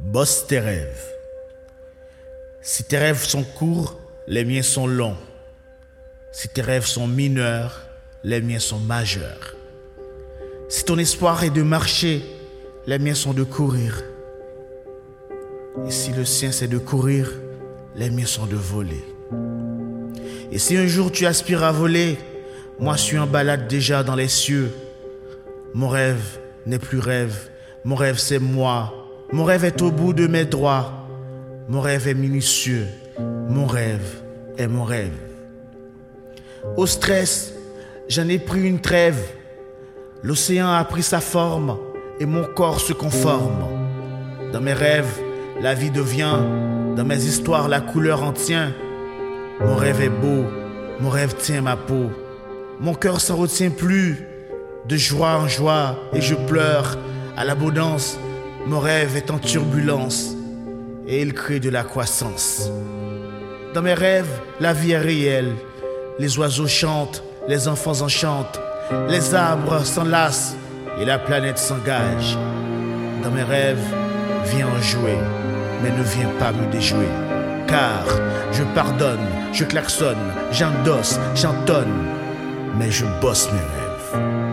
Bosse tes rêves. Si tes rêves sont courts, les miens sont longs. Si tes rêves sont mineurs, les miens sont majeurs. Si ton espoir est de marcher, les miens sont de courir. Et si le sien c'est de courir, les miens sont de voler. Et si un jour tu aspires à voler, moi je suis en balade déjà dans les cieux. Mon rêve n'est plus rêve, mon rêve c'est moi. Mon rêve est au bout de mes droits. Mon rêve est minutieux, mon rêve est mon rêve. Au stress, j'en ai pris une trêve. L'océan a pris sa forme et mon corps se conforme. Dans mes rêves, la vie devient, dans mes histoires, la couleur en tient. Mon rêve est beau, mon rêve tient ma peau. Mon cœur s'en retient plus, de joie en joie, et je pleure à l'abondance. Mon rêve est en turbulence, et il crée de la croissance. Dans mes rêves, la vie est réelle. Les oiseaux chantent, les enfants enchantent, les arbres s'enlacent et la planète s'engage. Dans mes rêves, viens en jouer, mais ne viens pas me déjouer. Car je pardonne, je klaxonne, j'endosse, j'entonne, mais je bosse mes rêves.